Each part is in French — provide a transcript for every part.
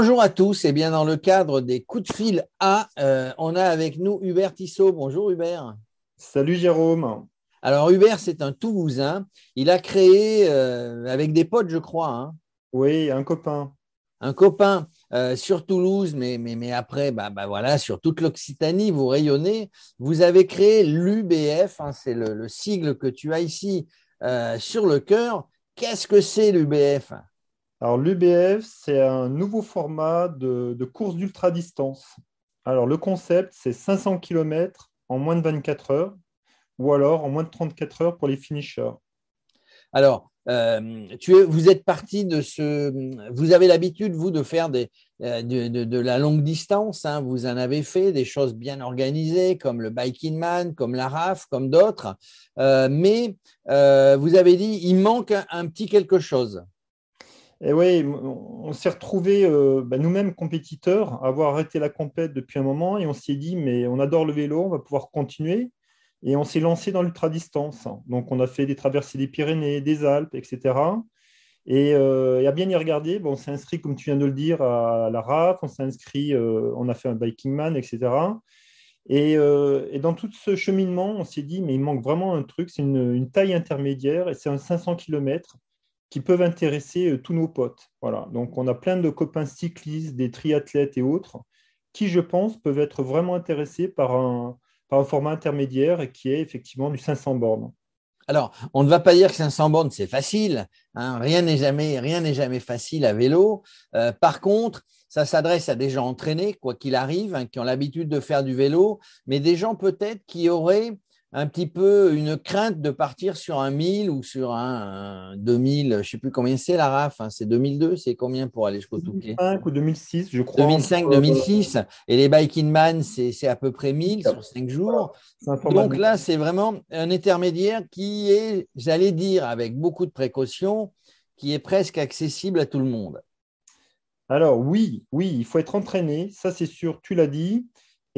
Bonjour à tous. Et bien, dans le cadre des coups de fil A, euh, on a avec nous Hubert Tissot. Bonjour Hubert. Salut Jérôme. Alors Hubert, c'est un Toulousain. Il a créé euh, avec des potes, je crois. Hein. Oui, un copain. Un copain euh, sur Toulouse, mais, mais, mais après, bah, bah voilà, sur toute l'Occitanie, vous rayonnez. Vous avez créé l'UBF, hein, c'est le, sigle que tu as ici sur le cœur. Qu'est-ce que c'est l'UBF alors, l'UBF, c'est un nouveau format de, course d'ultra-distance. Alors, le concept, c'est 500 km en moins de 24 heures ou alors en moins de 34 heures pour les finishers. Alors, euh, vous êtes parti de ce. Vous avez l'habitude, vous, de faire euh, de, la longue distance. Hein. vous en avez fait des choses bien organisées, comme le Biking Man, comme la RAF, comme d'autres. Euh, mais vous avez dit, il manque un petit quelque chose. Et oui, on s'est retrouvés euh, bah, nous-mêmes compétiteurs, avoir arrêté la compète depuis un moment et on s'est dit, mais on adore le vélo, on va pouvoir continuer. Et on s'est lancé dans l'ultra-distance. Donc, on a fait des traversées des Pyrénées, des Alpes, etc. Et, euh, à bien y regarder, bon, on s'est inscrit, comme tu viens de le dire, à la RAF, on s'est inscrit, euh, on a fait un Biking Man, etc. Et, dans tout ce cheminement, on s'est dit, mais il manque vraiment un truc, c'est une, une, taille intermédiaire et c'est un 500 km qui peuvent intéresser euh, tous nos potes. Voilà. Donc, on a plein de copains cyclistes, des triathlètes et autres, qui, je pense, peuvent être vraiment intéressés par un, format intermédiaire qui est effectivement du 500 bornes. Alors, on ne va pas dire que 500 bornes, c'est facile. Hein. rien n'est jamais, jamais facile à vélo. Euh, par contre, ça s'adresse à des gens entraînés, quoi qu'il arrive, hein, qui ont l'habitude de faire du vélo, mais des gens peut-être qui auraient un petit peu une crainte de partir sur un 1000 ou sur un, 2000, je ne sais plus combien c'est la RAF, hein, c'est 2002, c'est combien pour aller jusqu'au Touquet 2005 ou 2006, je crois. 2005, 2006, et les Biking Man, c'est à peu près 1000 sur 5 jours. Donc là, c'est vraiment un intermédiaire qui est, j'allais dire, avec beaucoup de précautions, qui est presque accessible à tout le monde. Alors oui, oui, il faut être entraîné, ça c'est sûr, tu l'as dit.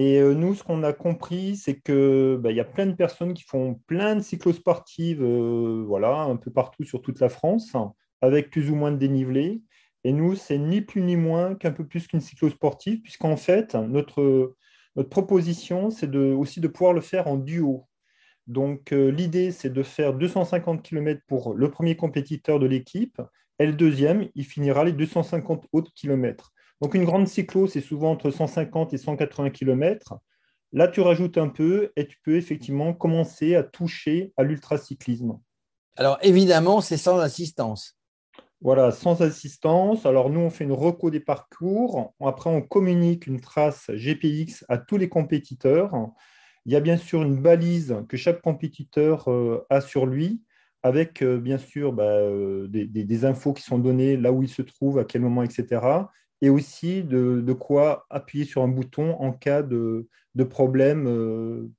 Et euh, nous, ce qu'on a compris, c'est qu'il bah, y a plein de personnes qui font plein de cyclosportives euh, voilà, un peu partout sur toute la France, avec plus ou moins de dénivelé. Et nous, c'est ni plus ni moins qu'un peu plus qu'une cyclosportive, puisqu'en fait, notre, notre proposition, c'est aussi de pouvoir le faire en duo. Donc, euh, l'idée, c'est de faire 250 km pour le premier compétiteur de l'équipe, et le deuxième, il finira les 250 autres kilomètres. Donc une grande cyclo, c'est souvent entre 150 et 180 km. Là, tu rajoutes un peu et tu peux effectivement commencer à toucher à l'ultracyclisme. Alors évidemment, c'est sans assistance. Voilà, sans assistance. Alors nous, on fait une reco des parcours. Après, on communique une trace GPX à tous les compétiteurs. Il y a bien sûr une balise que chaque compétiteur euh, a sur lui, avec euh, bien sûr bah, euh, des, des, infos qui sont données là où il se trouve, à quel moment, etc et aussi de, quoi appuyer sur un bouton en cas de, de problème, euh,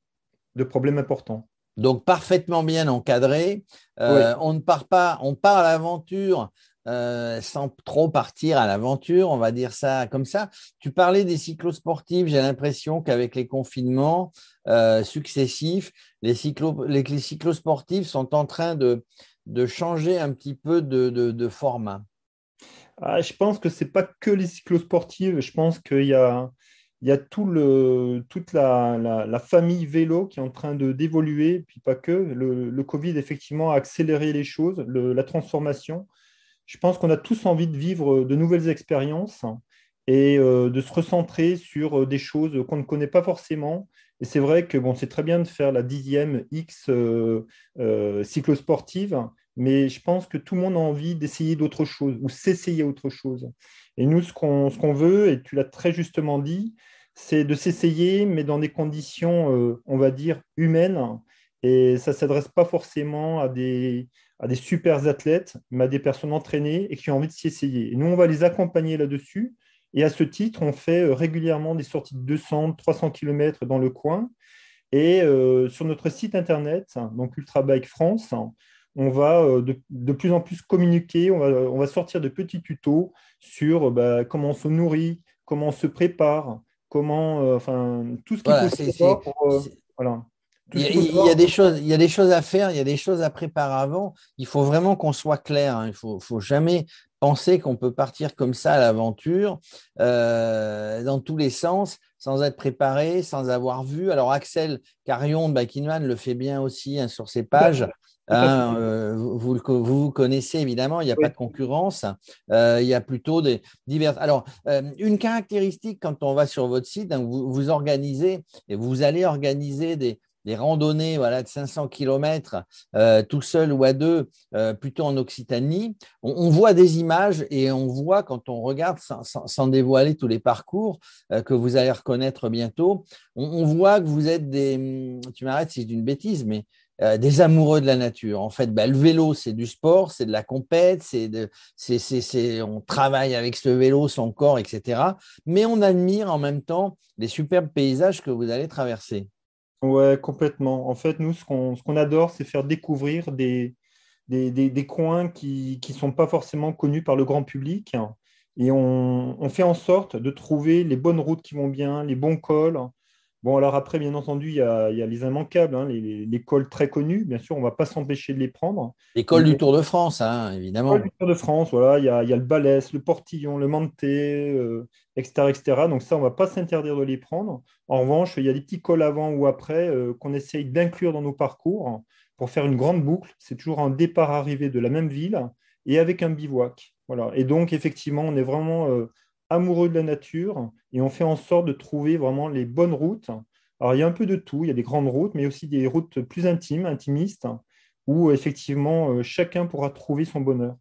de problème important. Donc parfaitement bien encadré. Euh, on ne part pas, on part à l'aventure euh, sans trop partir à l'aventure, on va dire ça comme ça. Tu parlais des cyclosportifs, j'ai l'impression qu'avec les confinements successifs, les, cyclo, les, cyclosportifs sont en train de, de changer un petit peu de, de format. Ah, je pense que ce n'est pas que les cyclosportives. Je pense qu'il y a, toute la, famille vélo qui est en train de d'évoluer, puis pas que. Le, Covid, effectivement, a accéléré les choses, la transformation. Je pense qu'on a tous envie de vivre de nouvelles expériences et euh, de se recentrer sur des choses qu'on ne connaît pas forcément. Et c'est vrai que bon, c'est très bien de faire la dixième X euh, euh, cyclosportive, mais je pense que tout le monde a envie d'essayer d'autres choses ou s'essayer autre chose. Et nous, ce qu'on veut, et tu l'as très justement dit, c'est de s'essayer, mais dans des conditions, euh, on va dire, humaines. Et ça ne s'adresse pas forcément à des, à des super athlètes, mais à des personnes entraînées et qui ont envie de s'y essayer. Et nous, on va les accompagner là-dessus. Et à ce titre, on fait euh, régulièrement des sorties de 200, 300 km dans le coin. Et euh, sur notre site internet, donc Ultra Bike France, on va euh, de, plus en plus communiquer, on va, sortir de petits tutos sur euh, bah, comment on se nourrit, comment on se prépare, comment, euh, enfin, tout ce qu'il faut pour, voilà. Il y, a, des choses, il y a des choses à faire, il y a des choses à préparer avant. Il faut vraiment qu'on soit clair. Hein. Il ne faut, faut, jamais penser qu'on peut partir comme ça à l'aventure euh, dans tous les sens sans être préparé, sans avoir vu. Alors Axel Carion de Bakinman le fait bien aussi hein, sur ses pages. Hein, euh, vous, vous, connaissez évidemment, il n'y a pas de concurrence, euh, il y a plutôt des divers. Alors, une caractéristique quand on va sur votre site, hein, vous, vous organisez et vous allez organiser des, des randonnées voilà, de 500 km euh, tout seul ou à deux, euh, plutôt en Occitanie, on, voit des images et on voit quand on regarde, sans, dévoiler tous les parcours euh, que vous allez reconnaître bientôt, on, voit que vous êtes des, tu m'arrêtes si c'est une bêtise, mais des amoureux de la nature. En fait, bah, le vélo, c'est du sport, c'est de la compète, c'est c'est, on travaille avec ce vélo, son corps, etc. Mais on admire en même temps les superbes paysages que vous allez traverser. Ouais, complètement. En fait, nous, ce qu'on adore, c'est faire découvrir des, des, coins qui ne sont pas forcément connus par le grand public. Et on, fait en sorte de trouver les bonnes routes qui vont bien, les bons cols, Bon, alors après, bien entendu, il y a, les immanquables, hein, les, cols très connus. Bien sûr, on ne va pas s'empêcher de les prendre. Les cols du Tour de France, hein, évidemment. Les du Tour de France, voilà. Il y a, le Balès, le Portillon, le Manté, etc., euh, etc. Donc ça, on ne va pas s'interdire de les prendre. En revanche, il y a des petits cols avant ou après euh, qu'on essaye d'inclure dans nos parcours pour faire une grande boucle. C'est toujours un départ-arrivée de la même ville et avec un bivouac. Voilà. Et donc, effectivement, on est vraiment euh, amoureux de la nature et on fait en sorte de trouver vraiment les bonnes routes. Alors, il y a un peu de tout. Il y a des grandes routes, mais aussi des routes plus intimes, intimistes, où effectivement euh, chacun pourra trouver son bonheur.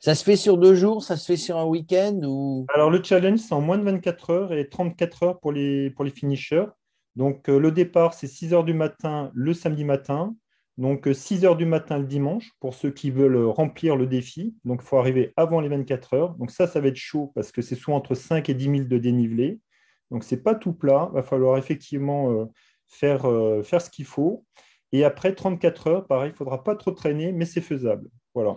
Ça se fait sur deux jours, ça se fait sur un week-end ou... Alors, le challenge, c'est en moins de 24 heures et 34 heures pour les, pour les finishers. Donc, euh, le départ, c'est 6 heures du matin le samedi matin. Donc 6 euh, heures du matin le dimanche pour ceux qui veulent euh, remplir le défi. Donc il faut arriver avant les 24 heures. Donc ça, ça va être chaud parce que c'est soit entre 5 et 10 000 de dénivelé. Donc ce n'est pas tout plat. Il va falloir effectivement euh, faire, faire ce qu'il faut. Et après 34 heures, pareil, il ne faudra pas trop traîner, mais c'est faisable. Voilà.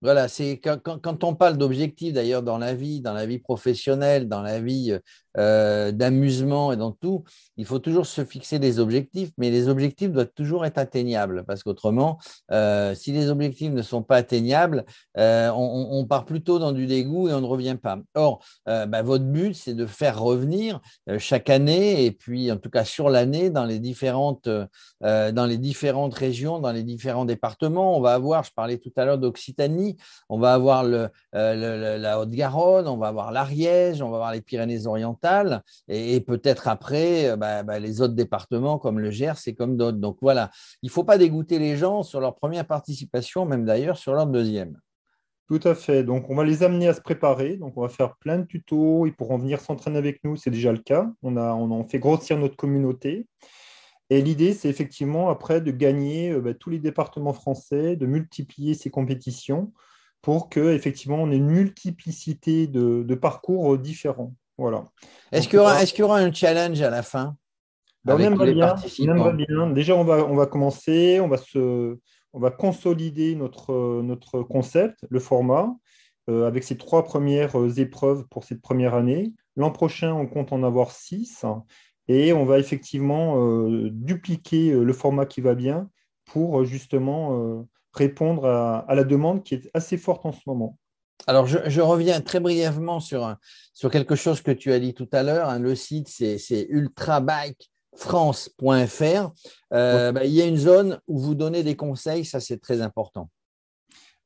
Voilà, c'est quand, on parle d'objectifs d'ailleurs dans la vie, dans la vie professionnelle, dans la vie euh, d'amusement et dans tout, il faut toujours se fixer des objectifs, mais les objectifs doivent toujours être atteignables parce qu'autrement, euh, si les objectifs ne sont pas atteignables, euh, on, part plutôt dans du dégoût et on ne revient pas. Or, bah, votre but, c'est de faire revenir chaque année et puis en tout cas sur l'année dans les différentes dans les différentes régions, dans les différents départements. On va avoir, je parlais tout à l'heure d'Occitanie on va avoir euh, la Haute-Garonne, on va avoir l'Ariège, on va avoir les Pyrénées-Orientales et, peut-être après euh, bah, bah, les autres départements comme le Gers et comme d'autres. Donc voilà, il ne faut pas dégoûter les gens sur leur première participation, même d'ailleurs sur leur deuxième. Tout à fait. Donc, on va les amener à se préparer. Donc, on va faire plein de tutos. Ils pourront venir s'entraîner avec nous. C'est déjà le cas. On, a, on fait grossir notre communauté. Et l'idée, c'est effectivement après de gagner euh, bah, tous les départements français, de multiplier ces compétitions pour que effectivement on ait une multiplicité de, parcours euh, différents. Voilà. Est-ce qu'il y, aura un challenge à la fin ben, on, aimerait bien, bien, Déjà, on va, on va commencer, on va, se, on va consolider notre, notre concept, le format, euh, avec ces trois premières épreuves pour cette première année. L'an prochain, on compte en avoir six. Et on va effectivement euh, dupliquer euh, le format qui va bien pour euh, justement répondre à, la demande qui est assez forte en ce moment. Alors, je, reviens très brièvement sur, sur quelque chose que tu as dit tout à l'heure. Hein. le site, c'est ultrabikefrance.fr. Bah, il y a une zone où vous donnez des conseils, ça c'est très important.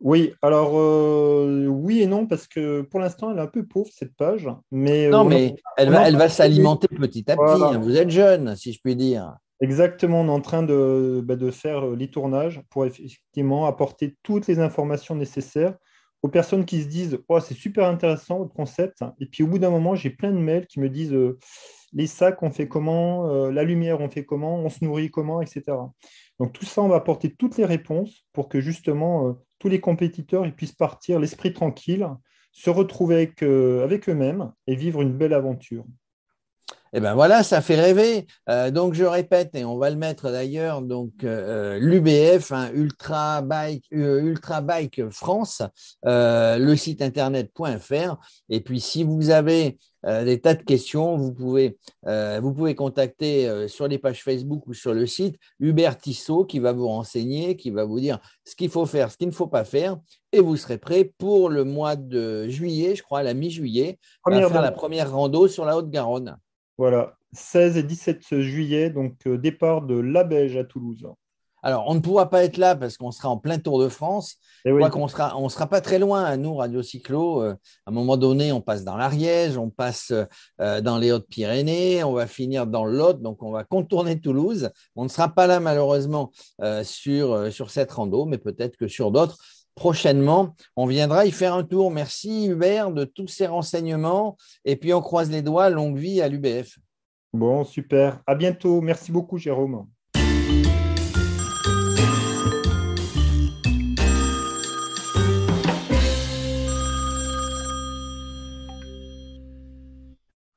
Oui, alors euh, oui et non, parce que pour l'instant, elle est un peu pauvre, cette page. Mais, euh, non, mais elle va, elle va s'alimenter petit à petit. Hein. Vous êtes jeune, si je puis dire. Exactement, on est en train de, bah, de faire euh, les tournages pour effectivement apporter toutes les informations nécessaires aux personnes qui se disent oh, c'est super intéressant votre concept. Et puis au bout d'un moment, j'ai plein de mails qui me disent les sacs, on fait comment, la lumière, on fait comment, on se nourrit comment, etc. Donc tout ça, on va apporter toutes les réponses pour que justement tous les compétiteurs ils puissent partir l'esprit tranquille, se retrouver euh, avec eux-mêmes et vivre une belle aventure. Eh ben voilà, ça fait rêver. Euh, donc je répète, et on va le mettre d'ailleurs, donc euh, l'UBF, hein, Ultra Bike, euh, Ultra Bike France, le site internet.fr. Et puis si vous avez des tas de questions, vous pouvez, vous pouvez contacter sur les pages Facebook ou sur le site Hubert Tissot qui va vous renseigner, qui va vous dire ce qu'il faut faire, ce qu'il ne faut pas faire, et vous serez prêt pour le mois de juillet, je crois, à la mi-juillet, à faire la première rando sur la Haute-Garonne. Voilà, 16 et 17 juillet, donc euh, départ de Labège à Toulouse. Alors, on ne pourra pas être là parce qu'on sera en plein Tour de France. Et eh qu'on sera, on sera pas très loin à nous, Radio Cyclo. Euh, à un moment donné, on passe dans l'Ariège, on passe euh, dans les Hautes-Pyrénées, on va finir dans Lot, donc on va contourner Toulouse. On ne sera pas là malheureusement sur, sur cette rando, mais peut-être que sur d'autres prochainement, on viendra y faire un tour. Merci Hubert de tous ces renseignements. Et puis on croise les doigts, longue vie à l'UBF. Bon, super. À bientôt. Merci beaucoup, Jérôme.